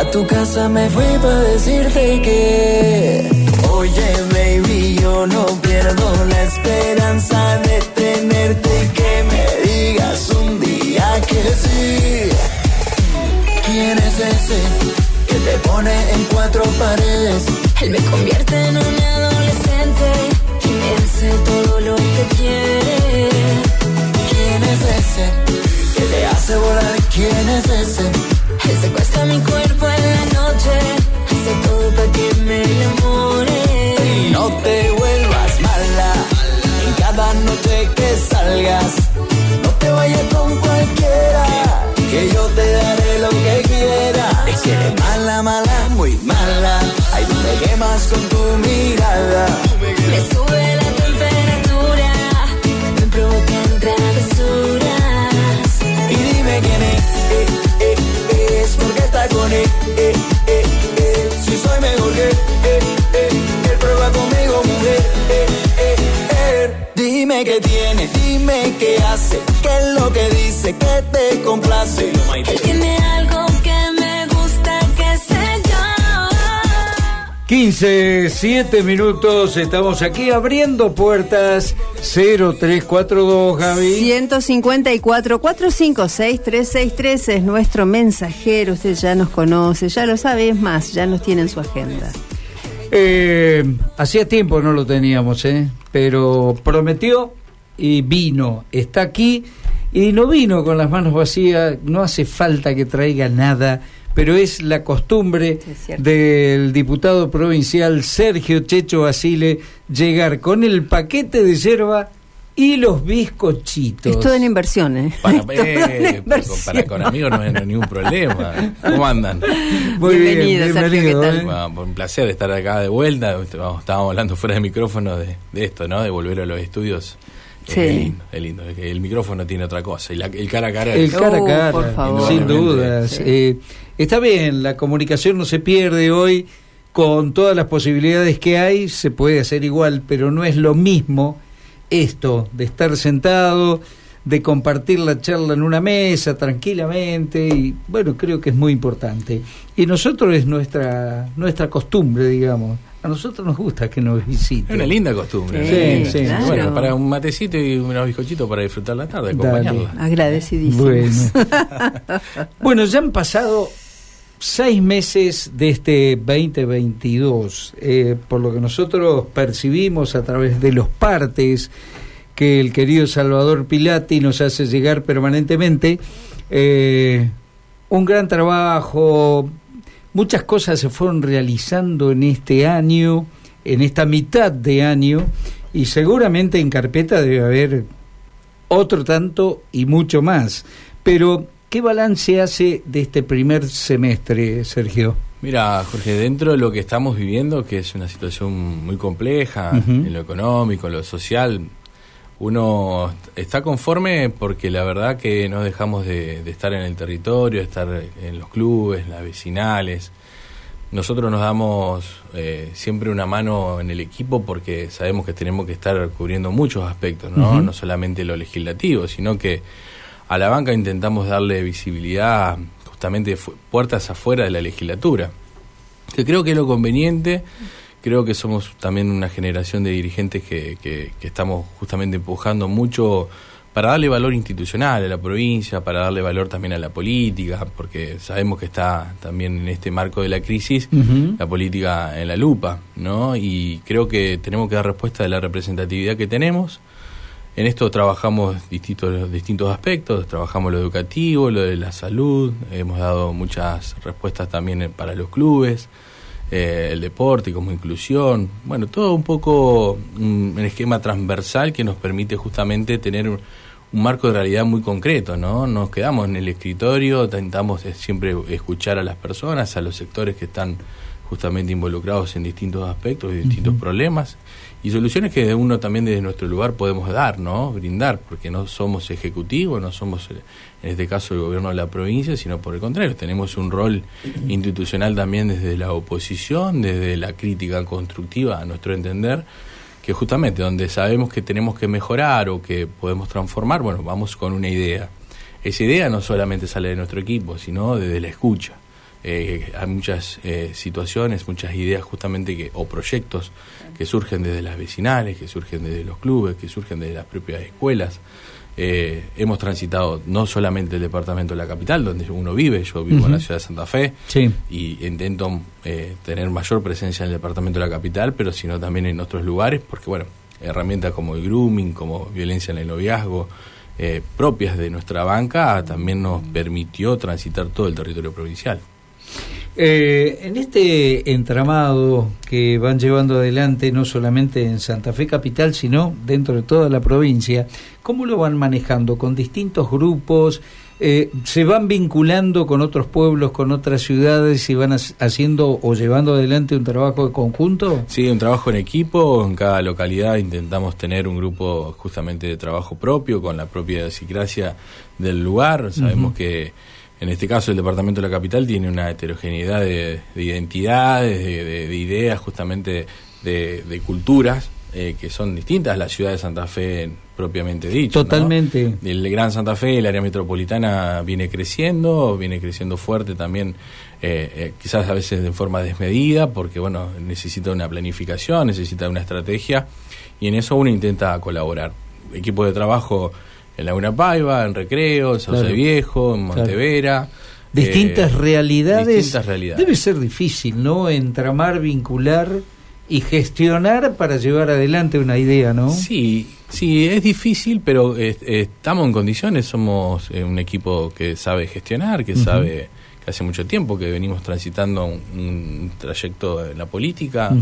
A tu casa me fui para decirte que, oye baby, yo no pierdo la esperanza de tenerte y que me digas un día que sí. ¿Quién es ese que te pone en cuatro paredes? Él me convierte en un adolescente y me hace todo lo que quiere. ¿Quién es ese hace volar? ¿Quién es ese? Él secuestra mi cuerpo en la noche, hace todo para que me enamore. No te vuelvas mala en cada noche que salgas. No te vayas con cualquiera, que yo te daré lo que quiera. Es que eres mala, mala, muy mala. Ay, tú me quemas con tu mirada. Que te complace. Él tiene algo que me gusta, que sé yo. 15, 7 minutos, estamos aquí abriendo puertas 0342, Javi. 154 456 363 es nuestro mensajero. Usted ya nos conoce, ya lo sabe, es más, ya nos tiene en su agenda. Eh, hacía tiempo no lo teníamos, ¿eh? pero prometió y vino, está aquí y no vino con las manos vacías, no hace falta que traiga nada, pero es la costumbre Es del diputado provincial Sergio Checho Basile llegar con el paquete de yerba y los bizcochitos. Es todo en inversión, ¿eh? Para, eh, inversión. para con amigos no hay ningún problema. ¿Cómo andan? Muy bien, Bienvenido, Sergio, bienvenido, ¿qué tal? ¿eh? Bueno, un placer estar acá de vuelta. Estábamos hablando fuera de micrófono de, de esto, ¿no? De volver a los estudios. Sí. Es lindo, es lindo. Es que el micrófono tiene otra cosa. Y la- el cara a cara. El cara a Oh, cara, por favor. sin dudas. Sí. Eh, está bien, la comunicación no se pierde hoy, con todas las posibilidades que hay, se puede hacer igual, pero no es lo mismo esto, de estar sentado, de compartir la charla en una mesa tranquilamente, y bueno, creo que es muy importante. Y nosotros es nuestra, nuestra costumbre, digamos. A nosotros nos gusta que nos Es visiten. una linda costumbre. Sí, sí, claro. Bueno, para un matecito y unos bizcochitos para disfrutar la tarde, Dale. acompañarla. Agradecidísimos. Bueno. bueno, ya han pasado seis meses de este 2022, eh, por lo que nosotros percibimos a través de los partes que el querido Salvador Pilati nos hace llegar permanentemente, eh, un gran trabajo, muchas cosas se fueron realizando en este año, en esta mitad de año, y seguramente en carpeta debe haber otro tanto y mucho más. Pero, ¿qué balance hace de este primer semestre, Sergio? Mira, Jorge, dentro de lo que estamos viviendo, que es una situación muy compleja en lo económico, en lo social, uno está conforme porque la verdad que no dejamos de, de estar en el territorio, de estar en los clubes, las vecinales. Nosotros nos damos eh, siempre una mano en el equipo porque sabemos que tenemos que estar cubriendo muchos aspectos, ¿no? No solamente lo legislativo, sino que a la banca intentamos darle visibilidad justamente puertas afuera de la legislatura. Que creo que es lo conveniente, creo que somos también una generación de dirigentes que, que- que estamos justamente empujando mucho para darle valor institucional a la provincia, para darle valor también a la política, porque sabemos que está también en este marco de la crisis la política en la lupa, ¿no? Y creo que tenemos que dar respuesta de la representatividad que tenemos. En esto trabajamos distintos, distintos aspectos, trabajamos lo educativo, lo de la salud, hemos dado muchas respuestas también para los clubes, eh, el deporte como inclusión, bueno, todo un poco un, un esquema transversal que nos permite justamente tener un, un marco de realidad muy concreto, ¿no? Nos quedamos en el escritorio, intentamos siempre escuchar a las personas, a los sectores que están justamente involucrados en distintos aspectos y distintos problemas y soluciones que uno también desde nuestro lugar podemos dar, ¿no? Brindar, porque no somos ejecutivos, no somos en este caso el gobierno de la provincia, sino por el contrario, tenemos un rol institucional también desde la oposición, desde la crítica constructiva a nuestro entender, que justamente donde sabemos que tenemos que mejorar o que podemos transformar, bueno, vamos con una idea. Esa idea no solamente sale de nuestro equipo, sino desde la escucha. Eh, hay muchas eh, situaciones, muchas ideas justamente que, o proyectos que surgen desde las vecinales, que surgen desde los clubes, que surgen desde las propias escuelas. Eh, hemos transitado no solamente el departamento de la capital, donde uno vive, yo vivo en la ciudad de Santa Fe, Sí. y intento eh, tener mayor presencia en el departamento de la capital, pero sino también en otros lugares, porque bueno, herramientas como el grooming, como violencia en el noviazgo, eh, propias de nuestra banca, también nos permitió transitar todo el territorio provincial. Eh, en este entramado que van llevando adelante, no solamente en Santa Fe Capital, sino dentro de toda la provincia, ¿cómo lo van manejando? ¿Con distintos grupos? Eh, ¿Se van vinculando con otros pueblos, con otras ciudades y van hac- haciendo o llevando adelante un trabajo de conjunto? Sí, un trabajo en equipo, en cada localidad intentamos tener un grupo justamente de trabajo propio, con la propia idiosincrasia del lugar. Sabemos que en este caso el Departamento de la Capital tiene una heterogeneidad de, de identidades, de, de- de ideas, justamente de, de culturas, eh, que son distintas a la ciudad de Santa Fe propiamente dicho. ¿no? Totalmente. El Gran Santa Fe, el área metropolitana viene creciendo, viene creciendo fuerte también, eh, eh, quizás a veces de forma desmedida, porque bueno, necesita una planificación, necesita una estrategia, y en eso uno intenta colaborar. Equipo de trabajo en Laguna Paiva, en Recreo, en Sauce Claro. Viejo, en Claro. Montevera. Distintas eh, realidades. distintas realidades. Debe ser difícil, ¿no? Entramar, vincular y gestionar para llevar adelante una idea, ¿no? Sí, sí, es difícil, pero eh, estamos en condiciones, somos eh, un equipo que sabe gestionar, que sabe que hace mucho tiempo que venimos transitando un, un trayecto en la política,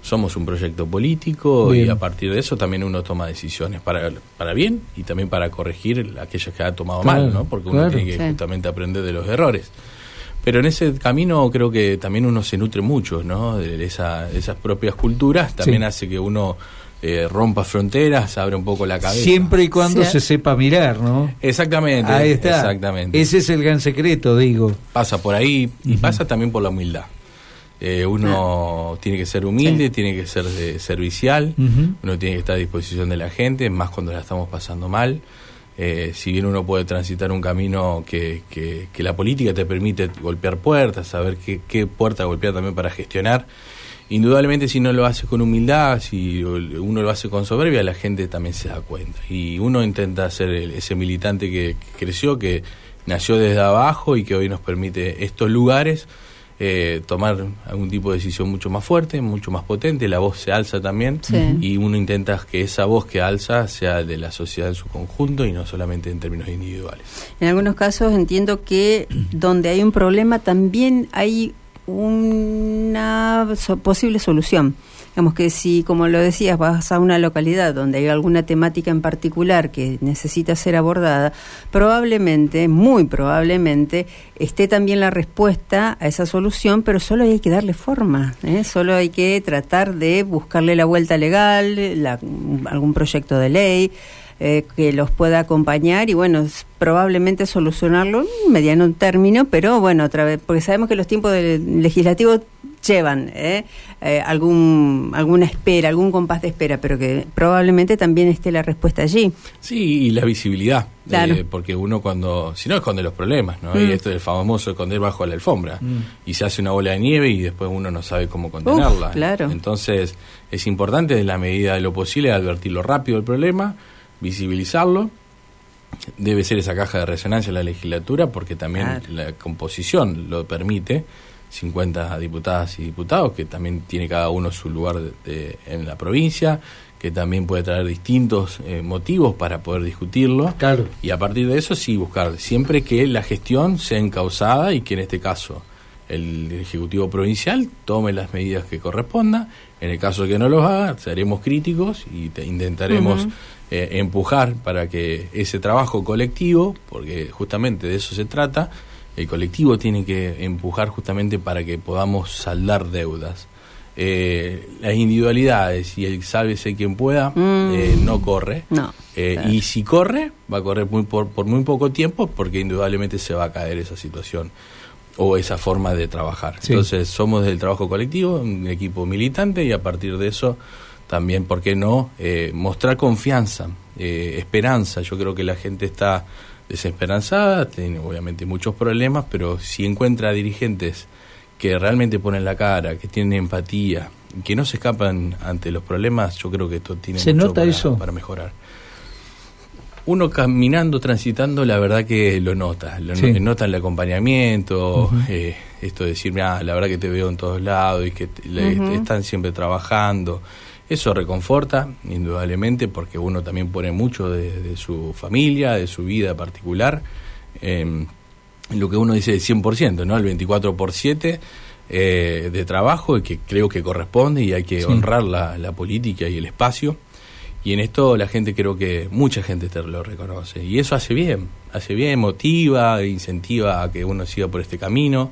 somos un proyecto político Bien. y a partir de eso también uno toma decisiones para, para bien y también para corregir aquellas que ha tomado Claro, mal, ¿no? Porque uno claro. tiene que Sí. justamente aprender de los errores. Pero en ese camino creo que también uno se nutre mucho, ¿no? De esa- de esas propias culturas, también Sí. hace que uno eh, rompa fronteras, abre un poco la cabeza. Siempre y cuando Sí. se sepa mirar, ¿no? Exactamente. Ahí está. Exactamente. Ese es el gran secreto, digo. Pasa por ahí y pasa también por la humildad. Eh, uno tiene que ser humilde, tiene que ser eh, servicial, uno tiene que estar a disposición de la gente, más cuando la estamos pasando mal. Eh, si bien uno puede transitar un camino que, que- que la política te permite golpear puertas, saber qué, qué puerta golpear también para gestionar, indudablemente si no lo hace con humildad, si uno lo hace con soberbia, la gente también se da cuenta. Y uno intenta ser ese militante que, que creció, que nació desde abajo y que hoy nos permite estos lugares eh, tomar algún tipo de decisión mucho más fuerte, mucho más potente, la voz se alza también Sí. y uno intenta que esa voz que alza sea de la sociedad en su conjunto y no solamente en términos individuales. En algunos casos entiendo que donde hay un problema también hay una posible solución. Digamos que si, como lo decías, vas a una localidad donde hay alguna temática en particular que necesita ser abordada, probablemente, muy probablemente, esté también la respuesta a esa solución, pero solo hay que darle forma, ¿eh? solo hay que tratar de buscarle la vuelta legal, la- algún proyecto de ley, eh, que los pueda acompañar y bueno, probablemente solucionarlo en mediano término, pero bueno, otra vez, porque sabemos que los tiempos del legislativo llevan ¿eh? Eh, algún alguna espera, algún compás de espera, pero que probablemente también esté la respuesta allí. Sí, y la visibilidad, Claro. eh, porque uno cuando, si no esconde los problemas, ¿no? Mm. Y esto es el famoso esconder bajo la alfombra, y se hace una bola de nieve y después uno no sabe cómo contenerla. claro. Entonces es importante en la medida de lo posible advertirlo rápido el problema, visibilizarlo. Debe ser esa caja de resonancia en la legislatura porque también Claro. la composición lo permite. 50 diputadas y diputados, que también tiene cada uno su lugar de- de- en la provincia, que también puede traer distintos eh, motivos para poder discutirlo. Claro. Y a partir de eso sí buscar siempre que la gestión sea encausada y que en este caso el Ejecutivo Provincial tome las medidas que correspondan. En el caso de que no los haga, seremos críticos y te- intentaremos eh, empujar para que ese trabajo colectivo, porque justamente de eso se trata, el colectivo tiene que empujar justamente para que podamos saldar deudas. Eh, las individualidades y el sálvese quien pueda Mm. eh, no corre. No. Eh, Claro. Y si corre, va a correr muy por, por muy poco tiempo porque indudablemente se va a caer esa situación o esa forma de trabajar. Sí. Entonces somos del trabajo colectivo, un equipo militante y a partir de eso también, ¿por qué no? Eh, mostrar confianza, eh, esperanza. Yo creo que la gente está desesperanzada, tiene obviamente muchos problemas, pero si encuentra dirigentes que realmente ponen la cara, que tienen empatía, que no se escapan ante los problemas, yo creo que esto tiene ¿Se mucho nota para, eso? para mejorar. Uno caminando, transitando, la verdad que lo nota. Lo Sí. no- nota el acompañamiento, eh, esto de decirme, ah, la verdad que te veo en todos lados y que te- están siempre trabajando. Eso reconforta, indudablemente, porque uno también pone mucho de, de su familia, de su vida particular. eh, lo que uno dice el 100%, ¿no? El 24 por 7 eh, de trabajo y que creo que corresponde y hay que Sí. honrar la, la política y el espacio. Y en esto la gente creo que mucha gente te lo reconoce. Y eso hace bien, hace bien, motiva, incentiva a que uno siga por este camino.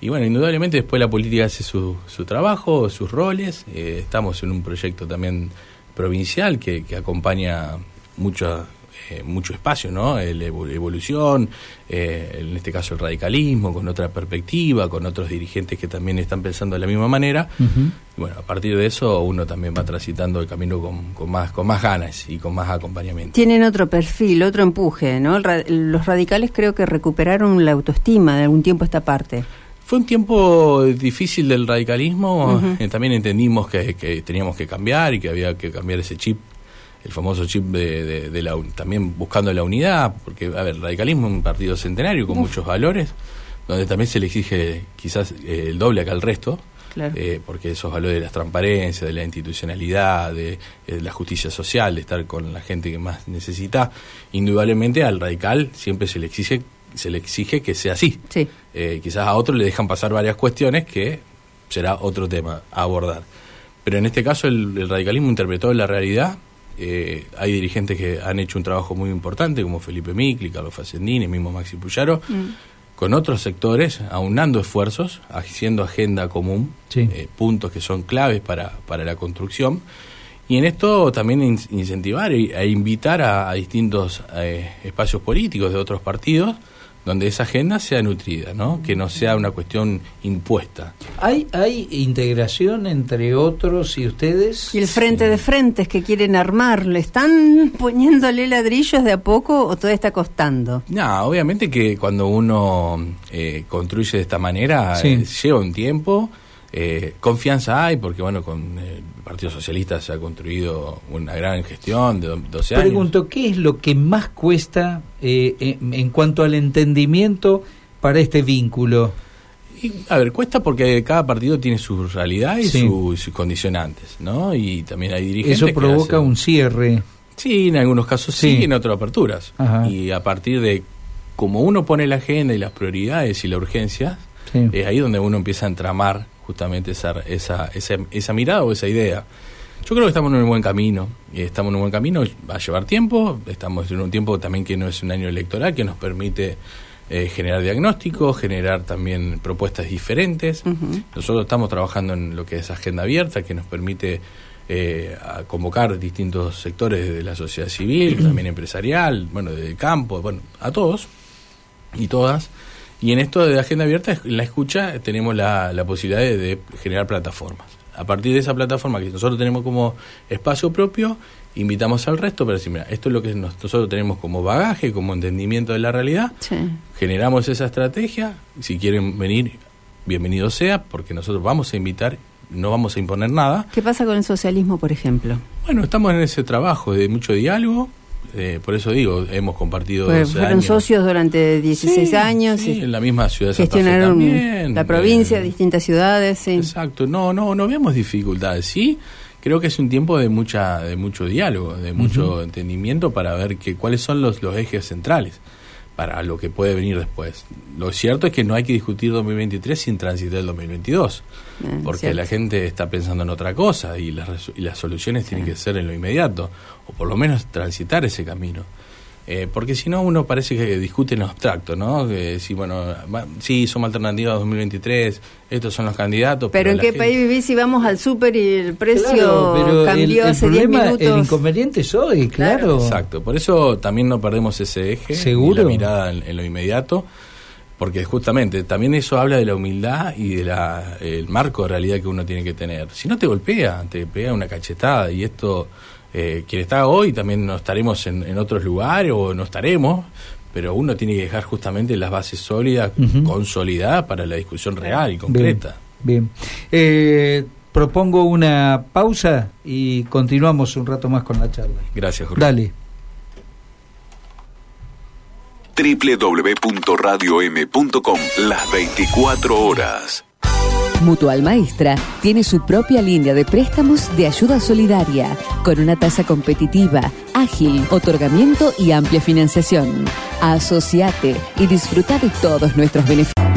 Y bueno, indudablemente después la política hace su, su trabajo, sus roles. Eh, estamos en un proyecto también provincial que, que acompaña mucho, eh, mucho espacio, ¿no? El evo- evolución, eh, en este caso el radicalismo, con otra perspectiva, con otros dirigentes que también están pensando de la misma manera. Y bueno, a partir de eso uno también va transitando el camino con, con más, con más ganas y con más acompañamiento. Tienen otro perfil, otro empuje, ¿no? Ra- los radicales creo que recuperaron la autoestima de algún tiempo a esta parte. Fue un tiempo difícil del radicalismo, eh, también entendimos que, que teníamos que cambiar y que había que cambiar ese chip, el famoso chip de, de- de la también buscando la unidad, porque a ver, el radicalismo es un partido centenario con muchos valores, donde también se le exige quizás eh, el doble acá al resto, Claro. eh, porque esos valores de la transparencia, de la institucionalidad, de, eh, la justicia social, de estar con la gente que más necesita, indudablemente al radical siempre se le exige se le exige que sea así. Sí. Eh, quizás a otros le dejan pasar varias cuestiones que será otro tema a abordar. Pero en este caso el, el radicalismo interpretó la realidad. Eh, hay dirigentes que han hecho un trabajo muy importante, como Felipe Micli, Carlos Facendini, mismo Maxi Puyaro, con otros sectores, aunando esfuerzos, haciendo agenda común, Sí. eh, puntos que son claves para, para la construcción. Y en esto también in- incentivar e, e invitar a, a distintos eh, espacios políticos de otros partidos donde esa agenda sea nutrida, ¿no? que no sea una cuestión impuesta. ¿Hay, ¿Hay integración entre otros y ustedes? Y el frente de frentes que quieren armar, ¿le están poniéndole ladrillos de a poco o todo está costando? No, obviamente que cuando uno eh, construye de esta manera Sí. eh, lleva un tiempo, eh, confianza hay, porque bueno, con el Partido Socialista se ha construido una gran gestión de do- 12 años. Pregunto, ¿qué es lo que más cuesta eh, en, en cuanto al entendimiento para este vínculo? Y, a ver, cuesta porque cada partido tiene su realidad y Sí. su- sus condicionantes, ¿no? Y también hay dirigentes Eso que provoca hacen- un cierre. Sí, en algunos casos sí, Sí. en otras aperturas. Ajá. Y a partir de como uno pone la agenda y las prioridades y la urgencia, Sí. es ahí donde uno empieza a entramar justamente esa, esa, esa, esa mirada o esa idea. Yo creo que estamos en un buen camino, y estamos en un buen camino, va a llevar tiempo, estamos en un tiempo también que no es un año electoral, que nos permite eh, generar diagnósticos, generar también propuestas diferentes. Nosotros estamos trabajando en lo que es agenda abierta, que nos permite eh, a convocar distintos sectores de la sociedad civil, también empresarial, bueno, del campo, bueno, a todos y todas. Y en esto de agenda abierta, en la escucha, tenemos la, la posibilidad de, de generar plataformas. A partir de esa plataforma que nosotros tenemos como espacio propio, invitamos al resto para decir, mira, esto es lo que nos- nosotros tenemos como bagaje, como entendimiento de la realidad, Sí. generamos esa estrategia, si quieren venir, bienvenido sea, porque nosotros vamos a invitar, no vamos a imponer nada. ¿Qué pasa con el socialismo, por ejemplo? Bueno, estamos en ese trabajo de mucho diálogo, eh, por eso digo, hemos compartido Pues 12 fueron años. socios durante 16 Sí, años sí, en la misma ciudad de Santa Fe gestionaron también, la provincia, eh, distintas ciudades, sí. Exacto, no, no, no vemos dificultades, sí. Creo que es un tiempo de mucha, de mucho diálogo, de mucho entendimiento para ver que cuáles son los, los ejes centrales para lo que puede venir después. Lo cierto es que no hay que discutir 2023 sin transitar el 2022, Eh, porque cierto. la gente está pensando en otra cosa y las, y las soluciones tienen que ser en lo inmediato, o por lo menos transitar ese camino. Eh, porque si no, uno parece que discute en lo abstracto, ¿no? Que si, bueno, va- sí, somos alternativas 2023, estos son los candidatos. Pero, ¿en qué gente- país vivís si vamos al súper y el precio Claro, pero cambió el, el hace 10 problema, el minutos? inconveniente es hoy, claro. Exacto, por eso también no perdemos ese eje, ¿Seguro? la mirada en, en lo inmediato, porque justamente también eso habla de la humildad y de la, el marco de realidad que uno tiene que tener. Si no te golpea, te pega una cachetada y esto, eh, quien está hoy también no estaremos en, en otros lugares o no estaremos, pero uno tiene que dejar justamente las bases sólidas, Ujú. consolidadas para la discusión real y concreta. Bien. Eh, propongo una pausa y continuamos un rato más con la charla. Gracias, Jorge. Dale. www.radiom.com Las 24 horas. Mutual Maestra tiene su propia línea de préstamos de ayuda solidaria, con una tasa competitiva, ágil, otorgamiento y amplia financiación. Asociate y disfruta de todos nuestros beneficios.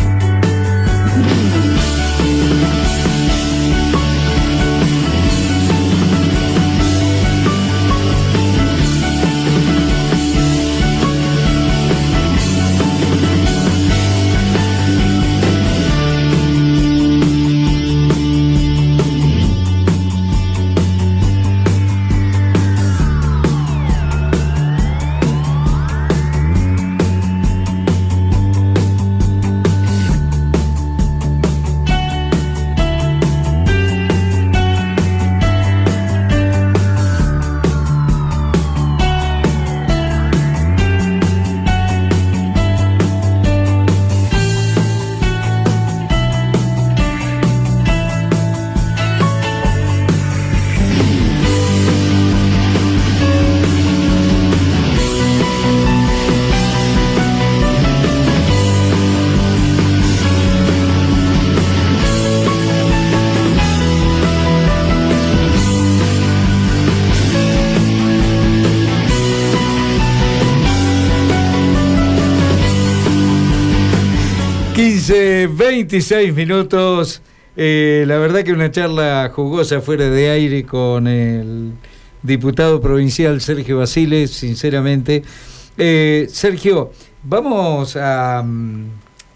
Quince, 26 minutos. Eh, la verdad que una charla jugosa fuera de aire con el diputado provincial Sergio Basiles, sinceramente. Eh, Sergio, vamos a, mm,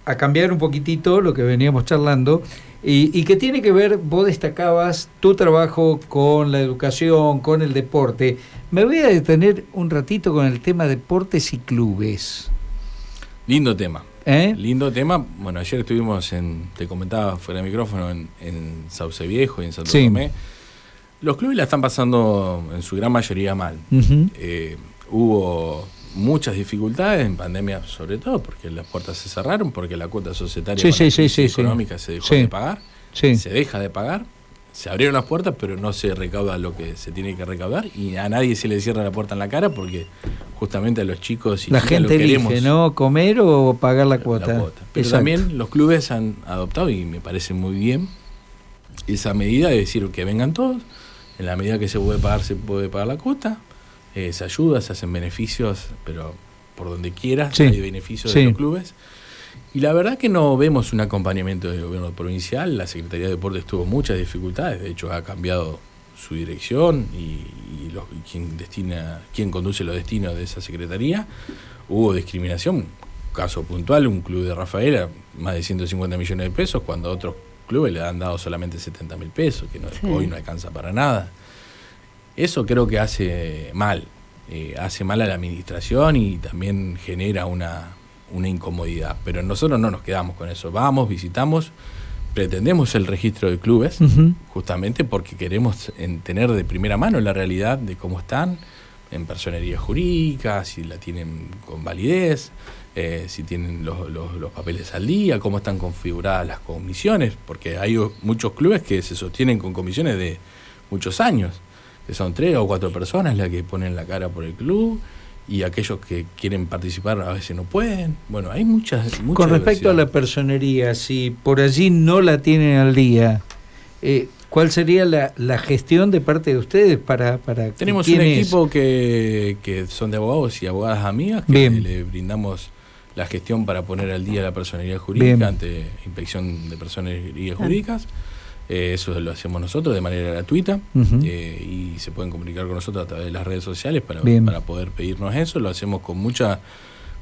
a cambiar un poquitito lo que veníamos charlando y, y que tiene que ver, vos destacabas tu trabajo con la educación, con el deporte. Me voy a detener un ratito con el tema deportes y clubes. Lindo tema. ¿Eh? Lindo tema. Bueno, ayer estuvimos en, te comentaba fuera de micrófono, en, en Sauce Viejo y en Santo Sí. Tomé. Los clubes la están pasando en su gran mayoría mal. Eh, hubo muchas dificultades en pandemia, sobre todo porque las puertas se cerraron, porque la cuota societaria Sí, sí, económica se dejó de pagar, se deja de pagar. Se abrieron las puertas, pero no se recauda lo que se tiene que recaudar y a nadie se le cierra la puerta en la cara porque justamente a los chicos y La gente lo queremos elige, ¿no? Comer o pagar la la cuota. Pero Exacto. también los clubes han adoptado, y me parece muy bien, esa medida de decir que vengan todos, en la medida que se puede pagar, se puede pagar la cuota, eh, se ayuda, se hacen beneficios, pero por donde quiera Sí. hay beneficios Sí. de los clubes. Y la verdad que no vemos un acompañamiento del gobierno provincial, la Secretaría de Deportes tuvo muchas dificultades, de hecho ha cambiado su dirección y, y los- y quien destina, quien conduce los destinos de esa secretaría, hubo discriminación, caso puntual, un club de Rafaela, más de 150 millones de pesos, cuando a otros clubes le han dado solamente 70 mil pesos, que no- Sí. hoy no alcanza para nada. Eso creo que hace mal, eh, hace mal a la administración y también genera una, una incomodidad. Pero nosotros no nos quedamos con eso, vamos, visitamos, pretendemos el registro de clubes, justamente porque queremos en- tener de primera mano la realidad de cómo están en personería jurídica, si la tienen con validez, eh, si tienen los, los- los papeles al día, cómo están configuradas las comisiones, porque hay muchos clubes que se sostienen con comisiones de muchos años, que son tres o cuatro personas las que ponen la cara por el club y aquellos que quieren participar a veces no pueden. Bueno, hay muchas... mucha Con respecto a la personería, si por allí no la tienen al día, eh, ¿cuál sería la, la gestión de parte de ustedes para... para Tenemos un equipo que, que son de abogados y abogadas amigas que Bien. le brindamos la gestión para poner al día la personalidad jurídica Bien. ante inspección de personalidades jurídicas. Eh, eso lo hacemos nosotros de manera gratuita eh, y se pueden comunicar con nosotros a través de las redes sociales para, para poder pedirnos eso. Lo hacemos con mucha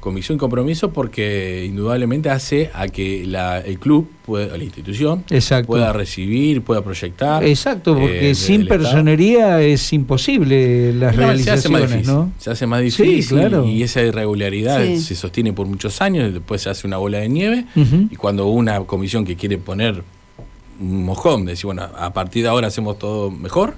convicción y compromiso porque indudablemente hace a que la, el club, pueda, la institución, Exacto. pueda recibir, pueda proyectar. Exacto, porque eh, sin del Estado. personería es imposible las No, se hace más realizaciones, difícil. ¿no? Se hace más Sí, difícil claro. y esa irregularidad Sí. se sostiene por muchos años, después se hace una bola de nieve y cuando una comisión que quiere poner un mojón, decir, bueno, a partir de ahora hacemos todo mejor,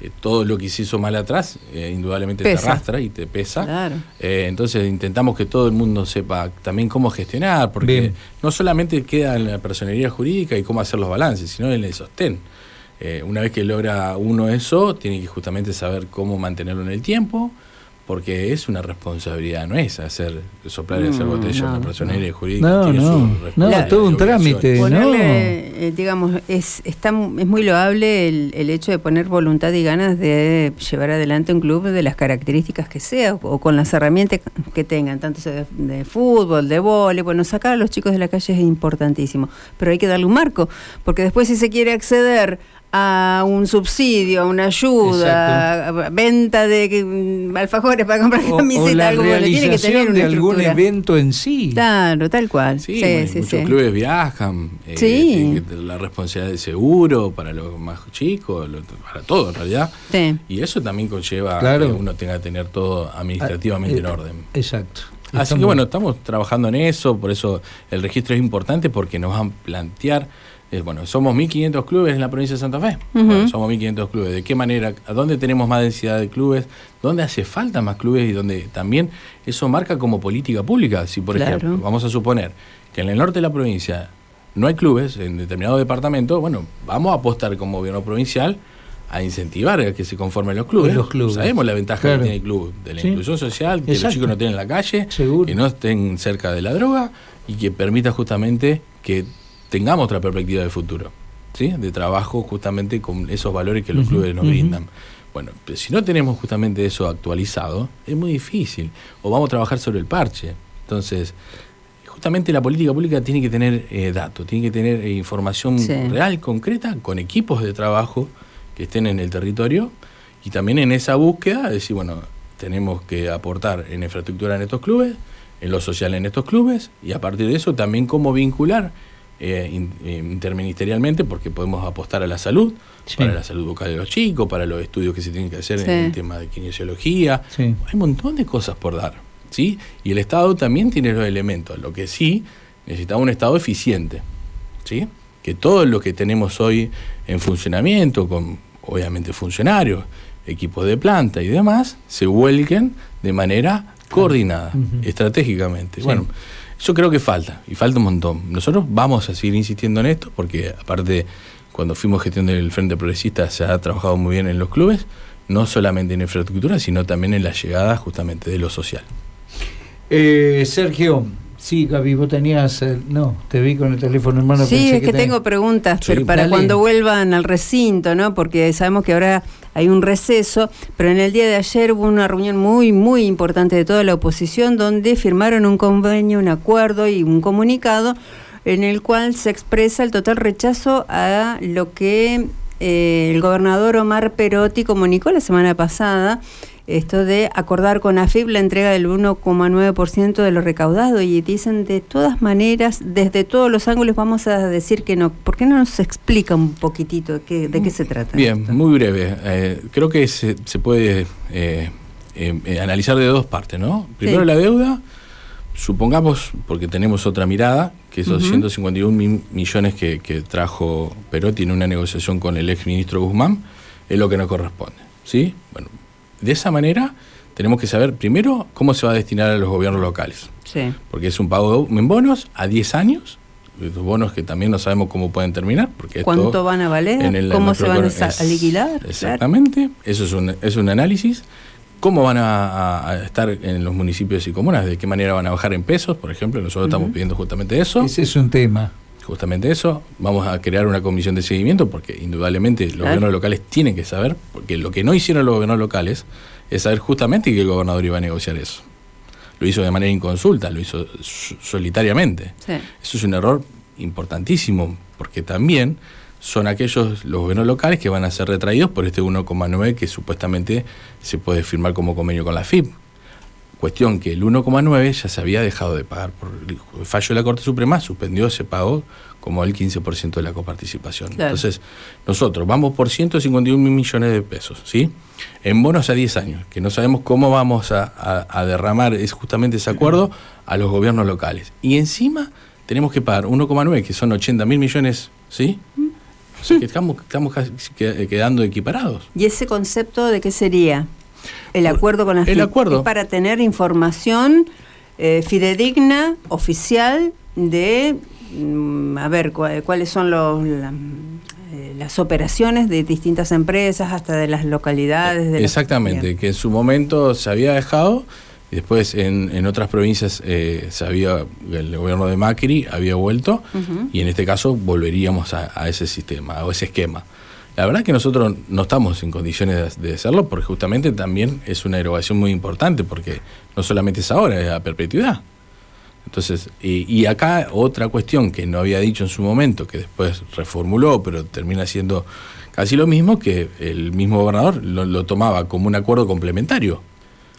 eh, todo lo que se hizo mal atrás, eh, indudablemente Pesa. te arrastra y te pesa. Claro. Eh, entonces intentamos que todo el mundo sepa también cómo gestionar, porque Bien. no solamente queda en la personería jurídica y cómo hacer los balances, sino en el sostén. Eh, una vez que logra uno eso, tiene que justamente saber cómo mantenerlo en el tiempo, porque es una responsabilidad, no es hacer soplar y hacer Mm, botella. no, personería jurídica No, tiene no, no, responsabilidad todo un trámite. Ponerle, eh, digamos, es, está, mu- es muy loable el, el hecho de poner voluntad y ganas de llevar adelante un club de las características que sea o con las herramientas que tengan, tanto sea de, de fútbol, de vóley, bueno, sacar a los chicos de la calle es importantísimo, pero hay que darle un marco, porque después si se quiere acceder a un subsidio, a una ayuda, a- venta de mm, alfajores para comprar O, o camisetas, la algo, bueno, tiene que tener una de algún estructura. evento en sí. Claro, tal cual. Sí, Sí, sí, muchos sí. clubes viajan, eh, Sí. tienen que tener la responsabilidad de seguro para los más chicos, para todo en realidad. Sí. Y eso también conlleva Claro. que uno tenga que tener todo administrativamente Ah, en eh, orden. Exacto. Así Estamos- que bueno, estamos trabajando en eso, por eso el registro es importante porque nos van a plantear, eh, bueno, somos 1.500 clubes en la provincia de Santa Fe. Bueno, somos 1.500 clubes, ¿de qué manera? ¿A dónde tenemos más densidad de clubes? ¿Dónde hace falta más clubes? Y donde también eso marca como política pública. Si por Claro. ejemplo, vamos a suponer que en el norte de la provincia no hay clubes en determinado departamento, bueno, vamos a apostar como gobierno provincial a incentivar a que se conformen los clubes. Los clubes. Sabemos la ventaja Claro. que tiene el club, de la Sí. inclusión social, que Exacto. los chicos no tienen en la calle, Seguro. que no estén cerca de la droga y que permita justamente que tengamos otra perspectiva de futuro, ¿sí? De trabajo justamente con esos valores que los clubes nos brindan. Bueno, pero si no tenemos justamente eso actualizado, es muy difícil. O vamos a trabajar sobre el parche. Entonces, justamente la política pública tiene que tener eh, datos, tiene que tener eh, información Sí. real, concreta, con equipos de trabajo que estén en el territorio y también en esa búsqueda decir, bueno, tenemos que aportar en infraestructura en estos clubes, en lo social en estos clubes y a partir de eso también cómo vincular eh, in- eh, interministerialmente porque podemos apostar a la salud, Sí. para la salud bucal de los chicos, para los estudios que se tienen que hacer Sí. en el tema de kinesiología. Sí. Hay un montón de cosas por dar, ¿sí? Y el Estado también tiene los elementos, lo que sí necesitamos un Estado eficiente, ¿sí? Que todo lo que tenemos hoy en funcionamiento, con obviamente funcionarios, equipos de planta y demás, se vuelquen de manera coordinada, estratégicamente. Bueno, yo creo que falta, y falta un montón. Nosotros vamos a seguir insistiendo en esto, porque aparte, cuando fuimos gestión del Frente Progresista, se ha trabajado muy bien en los clubes, no solamente en infraestructura, sino también en la llegada justamente de lo social. Eh, Sergio, sí, Gaby, vos tenías. eh, no, te vi con el teléfono en mano. Sí, pensé es que te- tengo preguntas Sí, pero para dale. cuando vuelvan al recinto, ¿no? Porque sabemos que ahora hay un receso, pero en el día de ayer hubo una reunión muy, muy importante de toda la oposición donde firmaron un convenio, un acuerdo y un comunicado en el cual se expresa el total rechazo a lo que eh, el gobernador Omar Perotti comunicó la semana pasada, esto de acordar con AFIP la entrega del 1,9% de lo recaudado y dicen de todas maneras, desde todos los ángulos vamos a decir que no. ¿Por qué no nos explica un poquitito de qué, de qué se trata? Bien, esto? muy breve. Eh, creo que se, se puede eh, eh, eh, analizar de dos partes, ¿no? Primero Sí. la deuda, supongamos, porque tenemos otra mirada, que esos Ujú. 151 mi- millones que, que trajo Perotti en una negociación con el ex ministro Guzmán, es lo que nos corresponde, ¿sí? Bueno, de esa manera tenemos que saber primero cómo se va a destinar a los gobiernos locales Sí. porque es un pago en bonos a 10 años, los bonos que también no sabemos cómo pueden terminar. Porque esto ¿Cuánto van a valer? en el- ¿Cómo se van a liquidar? Claro. Exactamente, eso es un, es un análisis. ¿Cómo van a, a- a estar en los municipios y comunas? ¿De qué manera van a bajar en pesos? Por ejemplo, nosotros estamos pidiendo justamente eso. Ese es un tema. Justamente eso. Vamos a crear una comisión de seguimiento porque indudablemente los Claro. gobiernos locales tienen que saber, porque lo que no hicieron los gobiernos locales es saber justamente que el gobernador iba a negociar eso. Lo hizo de manera inconsulta, lo hizo so- solitariamente. Sí. Eso es un error importantísimo, porque también son aquellos los gobiernos locales que van a ser retraídos por este 1,9 que supuestamente se puede firmar como convenio con la FIP. Cuestión que el 1,9 ya se había dejado de pagar por el fallo de la Corte Suprema, suspendió ese pago como el 15% de la coparticipación. Claro. Entonces, nosotros vamos por 151 mil millones de pesos, ¿sí? En bonos a 10 años, que no sabemos cómo vamos a, a- a derramar es justamente ese acuerdo a los gobiernos locales. Y encima tenemos que pagar 1,9, que son 80 mil millones, ¿sí? O sea que estamos, estamos casi quedando equiparados. ¿Y ese concepto de qué sería? El acuerdo con la El FIP. acuerdo. Es para tener información eh, fidedigna, oficial, de, mm, a ver, cua- cuáles son los, la- eh, las operaciones de distintas empresas, hasta de las localidades. De Exactamente, que en su momento se había dejado y después en, en otras provincias eh, se había, el gobierno de Macri había vuelto y en este caso volveríamos a, a ese sistema o ese esquema. La verdad es que nosotros no estamos en condiciones de, hacerlo porque justamente también es una erogación muy importante porque no solamente es ahora, es a perpetuidad. Entonces, y, y acá otra cuestión que no había dicho en su momento, que después reformuló, pero termina siendo casi lo mismo, que el mismo gobernador lo tomaba como un acuerdo complementario.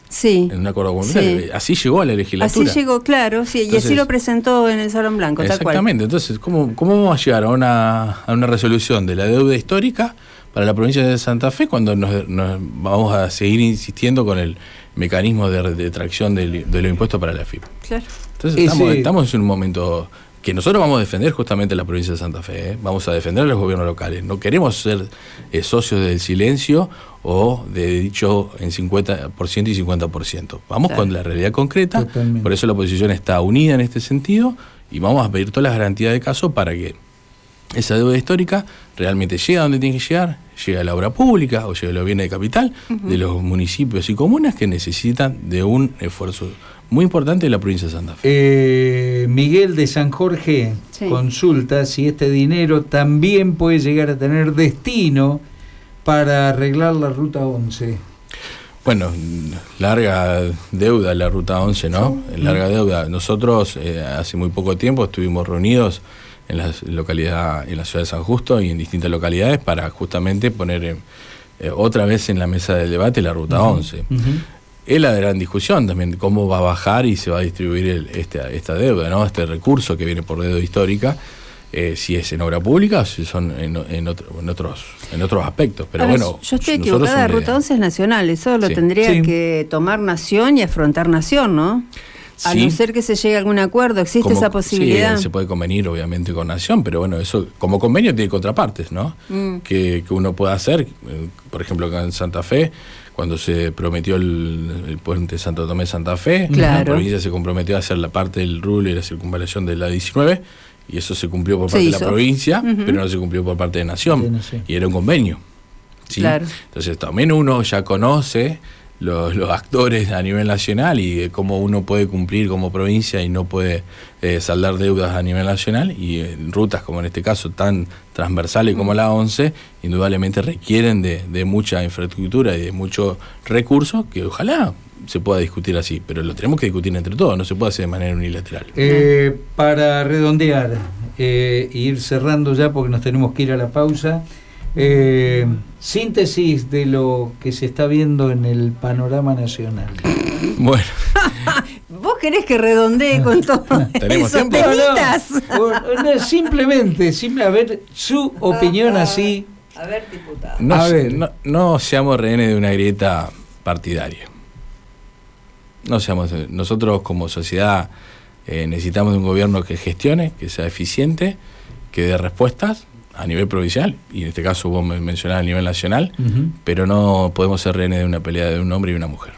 Sí. En un acuerdo complementario. Sí. Así llegó a la legislatura. Así llegó, claro, sí, y así lo presentó en el Salón Blanco, tal cual. Exactamente. Entonces, ¿cómo, ¿cómo vamos a llegar a una, a una resolución de la deuda histórica para la provincia de Santa Fe cuando nos, nos vamos a seguir insistiendo con el mecanismo de detracción del- de los impuestos para la FIP? Claro. Entonces estamos, estamos en un momento que nosotros vamos a defender justamente la provincia de Santa Fe, ¿eh? vamos a defender a los gobiernos locales. No queremos ser eh, socios del silencio o de dicho en 50% y 50%. Vamos Claro. con la realidad concreta, Totalmente. por eso la oposición está unida en este sentido y vamos a pedir todas las garantías de caso para que esa deuda histórica realmente llegue a donde tiene que llegar, llegue a la obra pública o llegue a los bienes de capital de los municipios y comunas que necesitan de un esfuerzo muy importante de la provincia de Santa Fe. Eh, Miguel de San Jorge Sí. consulta si este dinero también puede llegar a tener destino para arreglar la ruta 11. Bueno, larga deuda la ruta 11, ¿no? Larga deuda. Nosotros eh, hace muy poco tiempo estuvimos reunidos en la localidad, en la ciudad de San Justo y en distintas localidades para justamente poner eh, eh, otra vez en la mesa del debate la ruta 11. Ujú. Es la gran discusión también, cómo va a bajar y se va a distribuir el- este- esta deuda, ¿no? Este recurso que viene por deuda histórica, eh, si es en obra pública o si son en, en otro- en otros, en otros aspectos. Pero Ahora, bueno, yo estoy nosotros equivocada, somos Ruta de- 11 es nacional, eso lo Sí. tendría Sí. que tomar nación y afrontar nación, ¿no? A Sí. no ser que se llegue a algún acuerdo, existe Como- esa posibilidad. Sí, se puede convenir obviamente con Nación, pero bueno, eso como convenio tiene contrapartes, ¿no? Mm. Que, que uno pueda hacer, eh, por ejemplo, acá en Santa Fe, cuando se prometió el, el puente Santo Tomé Santa Fe, la provincia se comprometió a hacer la parte del rule y la circunvalación de la 19, y eso se cumplió por Se parte de la provincia, pero no se cumplió por parte de Nación, De Nación. y era un convenio. ¿sí? Claro. Entonces también uno ya conoce los, los actores a nivel nacional y eh, cómo uno puede cumplir como provincia y no puede eh, saldar deudas a nivel nacional y en rutas como en este caso tan transversales como la 11 indudablemente requieren de, de mucha infraestructura y de muchos recursos que ojalá se pueda discutir así, pero lo tenemos que discutir entre todos, no se puede hacer de manera unilateral. Eh, para redondear eh, e ir cerrando ya porque nos tenemos que ir a la pausa, eh, síntesis de lo que se está viendo en el panorama nacional. Bueno, ¿Vos querés que redondee con todo ¿Tenemos tiempo? no, simplemente, simple, a ver su opinión así. A ver, diputado. no, A ver. no, no seamos rehenes de una grieta partidaria. No seamos, nosotros como sociedad eh, necesitamos de un gobierno que gestione, que sea eficiente, que dé respuestas a nivel provincial, y en este caso vos me mencionás a nivel nacional, pero no podemos ser rehenes de una pelea de un hombre y una mujer,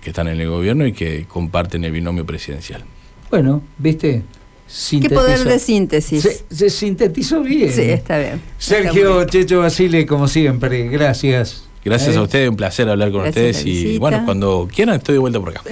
que están en el gobierno y que comparten el binomio presidencial. Bueno, ¿viste? ¿Qué poder Sintetizó- de síntesis? Se, se sintetizó bien. Sí, está bien. Sergio Está Checho Basile, como siempre, gracias. Gracias Eh, a ustedes, un placer hablar con Gracias, ustedes y bueno, cuando quieran estoy de vuelta por acá.